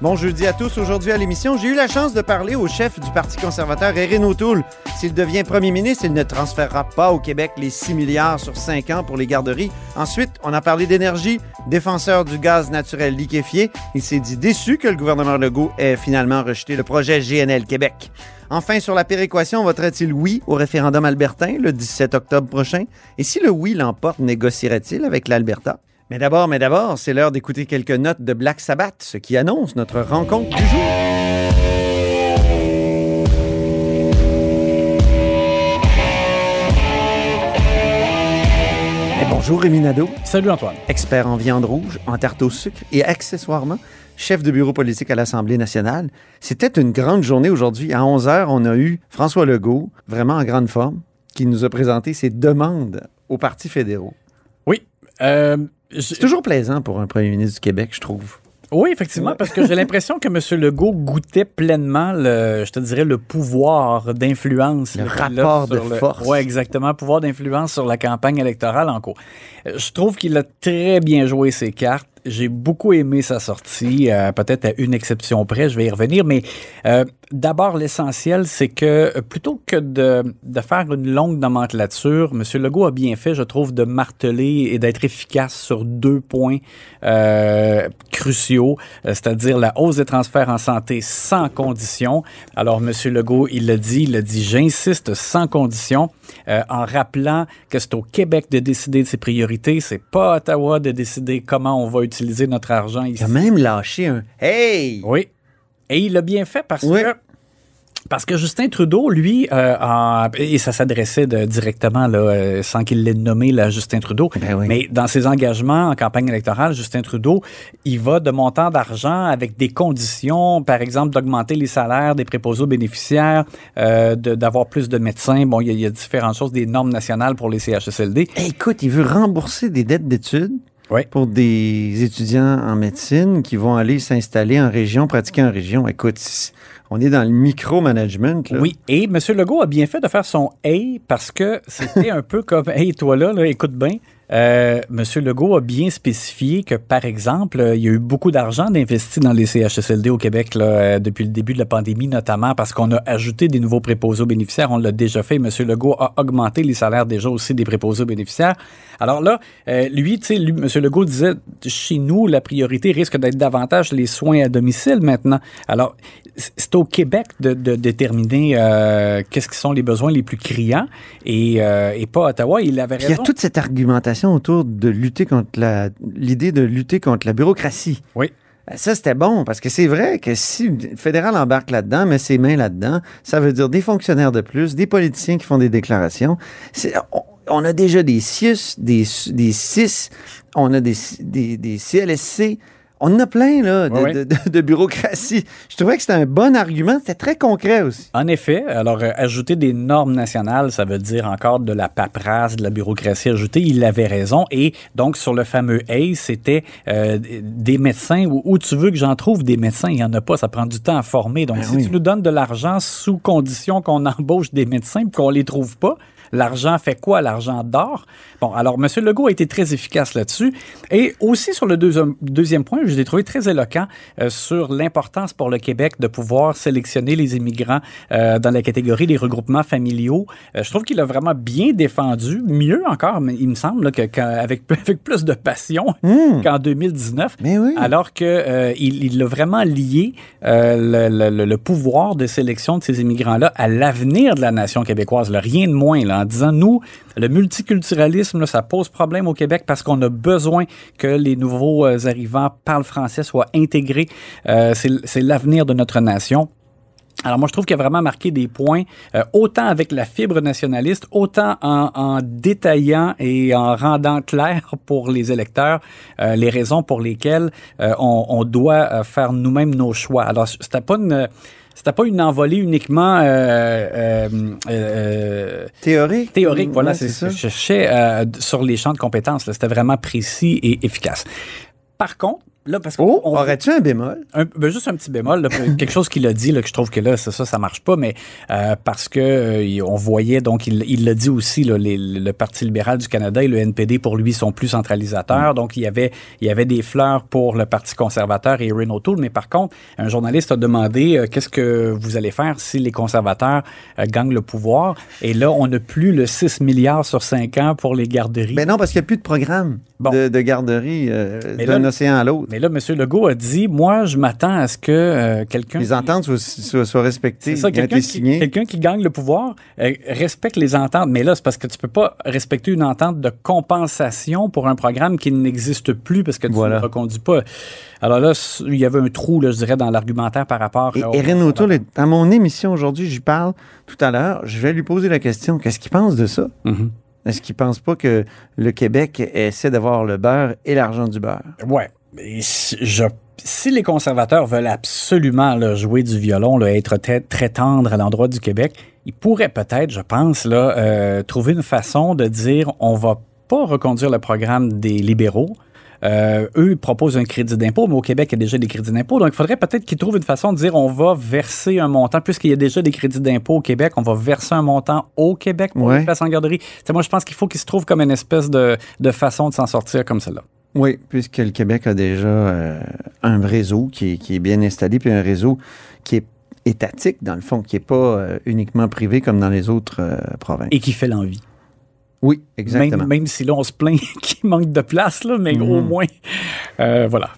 Bon jeudi à tous. Aujourd'hui à l'émission, j'ai eu la chance de parler au chef du Parti conservateur, Erin O'Toole. S'il devient premier ministre, il ne transférera pas au Québec les 6 milliards sur 5 ans pour les garderies. Ensuite, on a parlé d'énergie. Défenseur du gaz naturel liquéfié, il s'est dit déçu que le gouvernement Legault ait finalement rejeté le projet GNL Québec. Enfin, sur la péréquation, voterait-il oui au référendum albertain le 17 octobre prochain? Et si le oui l'emporte, négocierait-il avec l'Alberta? Mais d'abord, mais d'abord, c'est l'heure d'écouter quelques notes de Black Sabbath, ce qui annonce notre rencontre du jour. Bonjour Rémi Nadeau, Salut Antoine. expert en viande rouge, en tarte au sucre et accessoirement chef de bureau politique à l'Assemblée nationale. C'était une grande journée aujourd'hui. À 11 h, on a eu François Legault, vraiment en grande forme, qui nous a présenté ses demandes aux partis fédéraux. Oui. euh, C'est toujours plaisant pour un premier ministre du Québec, je trouve. oui, effectivement, parce que j'ai l'impression que M. Legault goûtait pleinement, le, je te dirais, le pouvoir d'influence. Le rapport de le- force. Ouais, exactement, pouvoir d'influence sur la campagne électorale en cours. Euh, Je trouve qu'il a très bien joué ses cartes. J'ai beaucoup aimé sa sortie, euh, peut-être à une exception près, je vais y revenir, mais euh, d'abord, l'essentiel, c'est que euh, plutôt que de, de faire une longue nomenclature, M. Legault a bien fait, je trouve, de marteler et d'être efficace sur deux points euh, cruciaux, euh, c'est-à-dire la hausse des transferts en santé sans condition. Alors, M. Legault, il l'a dit, il a dit, j'insiste sans condition, euh, en rappelant que c'est au Québec de décider de ses priorités, c'est pas à Ottawa de décider comment on va utiliser notre argent Il ici. a même lâché un Hey! Oui. Et il l'a bien fait parce Oui. que. Parce que Justin Trudeau, lui, euh, en- et ça s'adressait directement, là, euh, sans qu'il l'ait nommé, là, Justin Trudeau, Ben oui. mais dans ses engagements en campagne électorale, Justin Trudeau, il va de montant d'argent avec des conditions, par exemple, d'augmenter les salaires des préposés aux bénéficiaires, euh, d'avoir plus de médecins. Bon, il y, a- il y a différentes choses, des normes nationales pour les CHSLD. Écoute, il veut rembourser des dettes d'études Oui. pour des étudiants en médecine qui vont aller s'installer en région, pratiquer en région. Écoute, on est dans le micromanagement. là. Oui, et M. Legault a bien fait de faire son Hey parce que c'était un peu comme Hey, toi là, là écoute bien. Euh, M. Legault a bien spécifié que, par exemple, euh, il y a eu beaucoup d'argent d'investi dans les CHSLD au Québec euh, depuis le début de la pandémie, notamment parce qu'on a ajouté des nouveaux préposés aux bénéficiaires. On l'a déjà fait. M. Legault a augmenté les salaires déjà aussi des préposés aux bénéficiaires. Alors là, lui, tu sais, lui, M. Legault disait, chez nous, la priorité risque d'être davantage les soins à domicile maintenant. Alors, c'est au Québec de, de déterminer euh, qu'est-ce qui sont les besoins les plus criants et, euh, et pas à Ottawa. Il avait il y a toute cette argumentation autour de lutter contre la l'idée de lutter contre la bureaucratie. Oui. Ben, Ça, c'était bon, parce que c'est vrai que si le fédéral embarque là-dedans, met ses mains là-dedans, ça veut dire des fonctionnaires de plus, des politiciens qui font des déclarations. C'est- On, on a déjà des CIUS, des, des CIS, on a des, des, des CLSC. On en a plein, là, de, Oui, oui. de- de- de bureaucratie. Je trouvais que c'était un bon argument. C'était très concret aussi. En effet, alors euh, ajouter des normes nationales, ça veut dire encore de la paperasse, de la bureaucratie ajoutée. Il avait raison. Et donc, sur le fameux ACE, c'était euh, des médecins. Où, où tu veux que j'en trouve des médecins? Il n'y en a pas. Ça prend du temps à former. Donc, Ben si oui. tu nous donnes de l'argent sous condition qu'on embauche des médecins et qu'on les trouve pas, L'argent fait quoi? L'argent d'or? Bon, alors, M. Legault a été très efficace là-dessus. Et aussi sur le deuxième, deuxième point, je l'ai trouvé très éloquent euh, sur l'importance pour le Québec de pouvoir sélectionner les immigrants euh, dans la catégorie des regroupements familiaux. Euh, je trouve qu'il a vraiment bien défendu, mieux encore, mais il me semble, là, que, avec plus de passion Mmh. qu'en 2019. Mais oui. Alors euh, il, a vraiment lié le, le- le pouvoir de sélection de ces immigrants-là à l'avenir de la nation québécoise. là. rien de moins, là, en disant, nous, le multiculturalisme, ça pose problème au Québec parce qu'on a besoin que les nouveaux euh, arrivants parlent français, soient intégrés. Euh, c'est l'avenir de notre nation. Alors moi, je trouve qu'il a vraiment marqué des points, euh, autant avec la fibre nationaliste, autant en, détaillant et en rendant clair pour les électeurs les raisons pour lesquelles on, on doit faire nous-mêmes nos choix. Alors, c'était pas une... C'était pas une envolée uniquement euh, euh, euh, Théorique? théorique, voilà, Ouais, c'est ce que je cherchais euh, sur les champs de compétences. C'était vraiment précis et efficace. Par contre, là, parce que Oh, aurais-tu un bémol? un- ben, juste un petit bémol, là, quelque chose qu'il a dit, là, que je trouve que là, c'est ça, ça marche pas, mais euh, parce que euh, on voyait, donc il il l'a dit aussi, là, les- le Parti libéral du Canada et le NPD, pour lui, sont plus centralisateurs. Mm. Donc, il y, avait, il y avait des fleurs pour le Parti conservateur et Erin O'Toole, mais par contre, un journaliste a demandé euh, qu'est-ce que vous allez faire si les conservateurs euh, gagnent le pouvoir? Et là, on n'a plus le 6 milliards sur 5 ans pour les garderies. Ben non, parce qu'il n'y a plus de programme Bon. de, de garderie euh, Mais d'un océan à l'autre. Mais là, M. Legault a dit, moi, je m'attends à ce que euh, quelqu'un... Les ententes soient, soient- soient respectées. C'est ça, quelqu'un qui, gagne le pouvoir euh, respecte les ententes. Mais là, c'est parce que tu peux pas respecter une entente de compensation pour un programme qui n'existe plus parce que tu Voilà. ne le reconduis pas. Alors là, il y avait un trou, là, je dirais, dans l'argumentaire par rapport Et au- Erin O'Toole à mon émission aujourd'hui, j'y parle tout à l'heure. Je vais lui poser la question. Qu'est-ce qu'il pense de ça? Mhm. Est-ce qu'il pense pas que le Québec essaie d'avoir le beurre et l'argent du beurre? Ouais. Si, je- si les conservateurs veulent absolument là, jouer du violon, là, être très, tendre à l'endroit du Québec, ils pourraient peut-être, je pense, là, euh, trouver une façon de dire on va pas reconduire le programme des libéraux. Euh, eux, ils proposent un crédit d'impôt, mais au Québec, il y a déjà des crédits d'impôt. Donc, il faudrait peut-être qu'ils trouvent une façon de dire on va verser un montant, puisqu'il y a déjà des crédits d'impôt au Québec, on va verser un montant au Québec pour Ouais. les places en garderie. Moi, je pense qu'il faut qu'ils se trouvent comme une espèce de, de façon de s'en sortir comme celle-là. Oui, puisque le Québec a déjà euh, un réseau qui est, qui est bien installé, puis un réseau qui est étatique, dans le fond, qui n'est pas euh, uniquement privé comme dans les autres euh, provinces. Et qui fait l'envie. oui, exactement. Même, même si là, on se plaint qu'il manque de place, là, mais au Mhm. moins, voilà.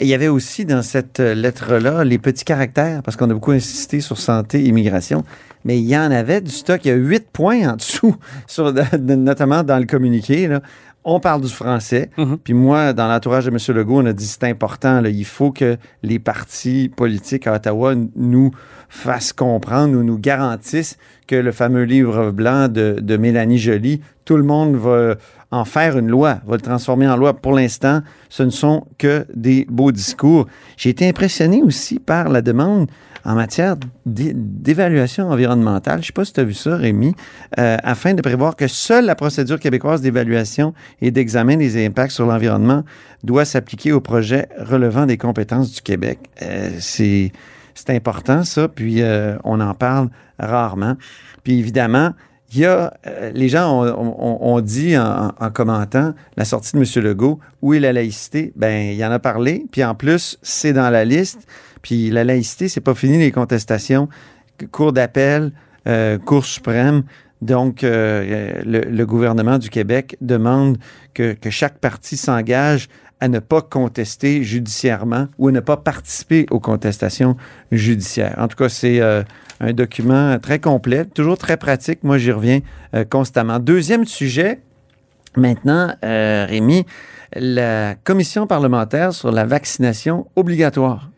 Et il y avait aussi dans cette lettre-là les petits caractères, parce qu'on a beaucoup insisté sur santé, immigration, mais il y en avait du stock. Il y a huit points en dessous, sur, notamment dans le communiqué. Là. On parle du français. Mhm. Puis moi, dans l'entourage de M. Legault, on a dit c'est important. là, il faut que les partis politiques à Ottawa nous fassent comprendre ou nous garantissent que le fameux livre blanc de, de Mélanie Joly, tout le monde va en faire une loi, va le transformer en loi. Pour l'instant, ce ne sont que des beaux discours. J'ai été impressionné aussi par la demande en matière d'é- d'évaluation environnementale. Je ne sais pas si tu as vu ça, Rémi, euh, afin de prévoir que seule la procédure québécoise d'évaluation et d'examen des impacts sur l'environnement doit s'appliquer aux projets relevant des compétences du Québec. Euh, C'est c'est important, ça, puis euh, on en parle rarement. Puis évidemment, il y a, euh, les gens ont, dit en, en commentant la sortie de M. Legault, où est la laïcité? Ben, il en a parlé, puis en plus, c'est dans la liste. Puis la laïcité, c'est pas fini les contestations. Cour d'appel, euh, Cour suprême. Donc, euh, le, le gouvernement du Québec demande que, que chaque parti s'engage à ne pas contester judiciairement ou à ne pas participer aux contestations judiciaires. En tout cas, c'est euh, un document très complet, toujours très pratique. Moi, j'y reviens euh, constamment. Deuxième sujet, maintenant, euh, Rémi, la commission parlementaire sur la vaccination obligatoire.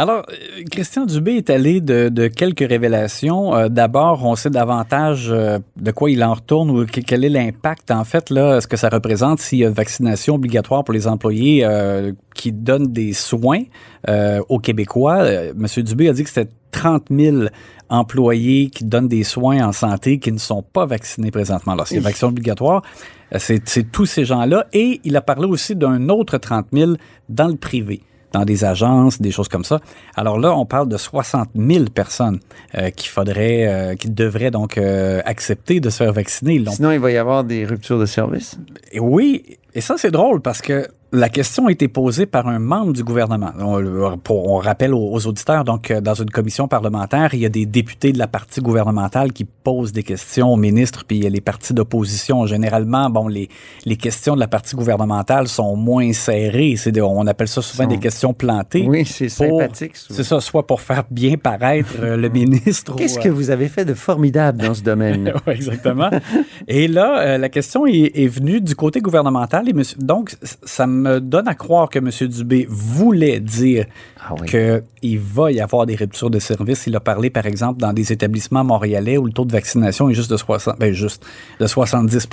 Alors, euh, Christian Dubé est allé de, de quelques révélations. Euh, D'abord, on sait davantage euh, de quoi il en retourne ou que- quel est l'impact, en fait, là, ce que ça représente s'il y a une vaccination obligatoire pour les employés euh, qui donnent des soins euh, aux Québécois. Monsieur Dubé a dit que c'était 30 000 employés qui donnent des soins en santé qui ne sont pas vaccinés présentement. Alors, c'est une vaccination obligatoire. C'est tous ces gens-là. Et il a parlé aussi d'un autre 30 000 dans le privé dans des agences, des choses comme ça. Alors là, on parle de 60 000 personnes euh, qu'il faudrait, euh, qui devraient donc euh, accepter de se faire vacciner. Sinon, il va y avoir des ruptures de service? oui, et ça c'est drôle parce que la question a été posée par un membre du gouvernement. On, pour- on rappelle aux, aux auditeurs, donc euh, dans une commission parlementaire, il y a des députés de la partie gouvernementale qui posent des questions au ministre, puis il y a les partis d'opposition. Généralement, bon, les, les questions de la partie gouvernementale sont moins serrées. Des- on appelle ça souvent Sont- des questions plantées. Oui, c'est sympathique. C'est ça, soit pour faire bien paraître euh, le ministre. Qu'est-ce euh, que vous avez fait de formidable dans ce domaine? Exactement. et là, la question est, est venue du côté gouvernemental. Donc, ça me donne à croire que M. Dubé voulait dire Ah oui. qu'il va y avoir des ruptures de service. Il a parlé, par exemple, dans des établissements montréalais où le taux de vaccination est juste de, 60, ben, juste de 70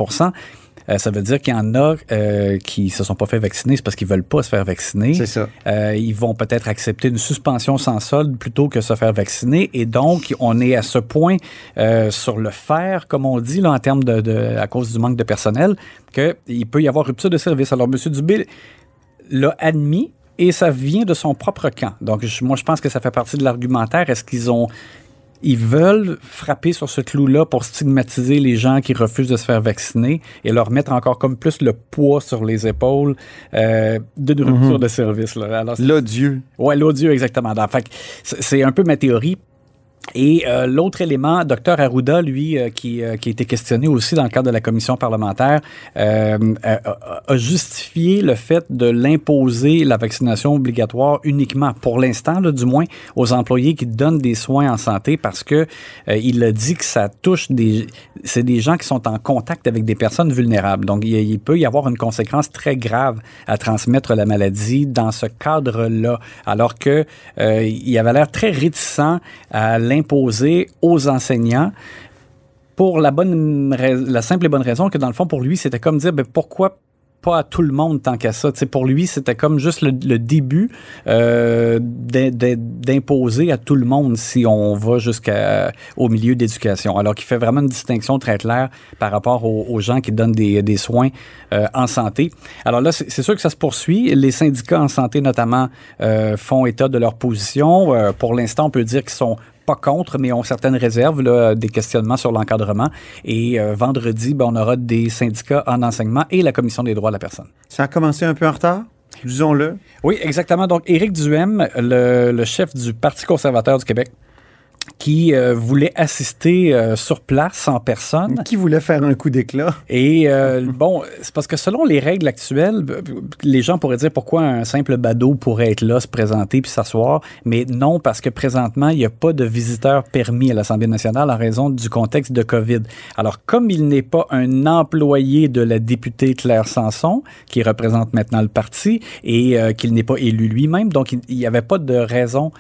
Euh, ça veut dire qu'il y en a euh, qui se sont pas fait vacciner, c'est parce qu'ils veulent pas se faire vacciner. C'est ça. Euh, ils vont peut-être accepter une suspension sans solde plutôt que se faire vacciner. Et donc, on est à ce point euh, sur le faire, comme on dit, là, en termes de, de- à cause du manque de personnel, qu'il peut y avoir rupture de service. Alors, M. Dubé, l'a admis et ça vient de son propre camp. Donc, je- moi, je pense que ça fait partie de l'argumentaire. Est-ce qu'ils ont. Ils veulent frapper sur ce clou-là pour stigmatiser les gens qui refusent de se faire vacciner et leur mettre encore comme plus le poids sur les épaules euh, d'une rupture de service. Là. Alors, L'odieux. Ouais, l'odieux, exactement. Donc, fait c'est un peu ma théorie. Et euh, l'autre élément, Dr Arruda, lui, euh, qui, euh, qui a été questionné aussi dans le cadre de la commission parlementaire, euh, euh, a, a justifié le fait de l'imposer la vaccination obligatoire uniquement, pour l'instant, du moins, aux employés qui donnent des soins en santé, parce que euh, il a dit que ça touche des, c'est des gens qui sont en contact avec des personnes vulnérables. Donc, il, peut y avoir une conséquence très grave à transmettre la maladie dans ce cadre-là, alors que il avait l'air très réticent à l'imposer aux enseignants pour la bonne la simple et bonne raison que dans le fond pour lui c'était comme dire ben, pourquoi pas à tout le monde tant qu'à ça? Pour lui, c'était comme juste le, début euh, d'im- d'im- d'imposer à tout le monde si on va jusqu'au milieu d'éducation. Alors qu'il fait vraiment une distinction très claire par rapport aux, gens qui donnent des, soins euh, en santé. Alors là, c'est sûr que ça se poursuit. Les syndicats en santé, notamment, euh, font état de leur position. Pour l'instant, on peut dire qu'ils sont pas contre, mais ont certaines réserves, là, des questionnements sur l'encadrement. Et euh, vendredi, ben, on aura des syndicats en enseignement et la Commission des droits de la personne. Ça a commencé un peu en retard, disons-le. Oui, exactement. Donc, Éric Duhem, le, le chef du Parti conservateur du Québec, qui euh, voulait assister euh, sur place en personne. Qui voulait faire un coup d'éclat? Et euh, bon, c'est parce que selon les règles actuelles, les gens pourraient dire pourquoi un simple badaud pourrait être là, se présenter puis s'asseoir, mais non parce que présentement il n'y a pas de visiteurs permis à l'Assemblée nationale en raison du contexte de Covid. Alors comme il n'est pas un employé de la députée Claire Sanson qui représente maintenant le parti et qu'il n'est pas élu lui-même, donc il n'y avait pas de raison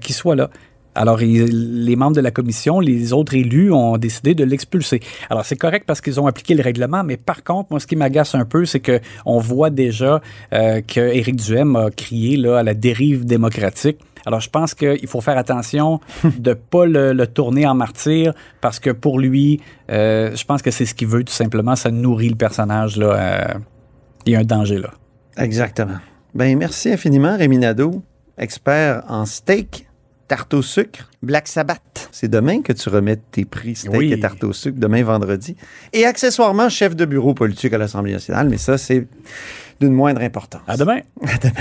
qu'il soit là. Alors, il- les membres de la commission, les autres élus ont décidé de l'expulser. Alors, c'est correct parce qu'ils ont appliqué le règlement, mais par contre, moi, ce qui m'agace un peu, c'est que on voit déjà euh, que Éric Duhem a crié là, à la dérive démocratique. Alors, je pense qu'il faut faire attention de pas le, le tourner en martyr parce que pour lui, euh, je pense que c'est ce qu'il veut tout simplement. Ça nourrit le personnage. Là, euh, il y a un danger là. Exactement. Ben, merci infiniment, Rémi Nadeau, expert en steak, tarte au sucre, Black Sabbath. C'est demain que tu remets tes prix steak Oui. et tarte au sucre, demain vendredi. Et accessoirement, chef de bureau politique à l'Assemblée nationale, mais ça, c'est d'une moindre importance. À demain. À demain.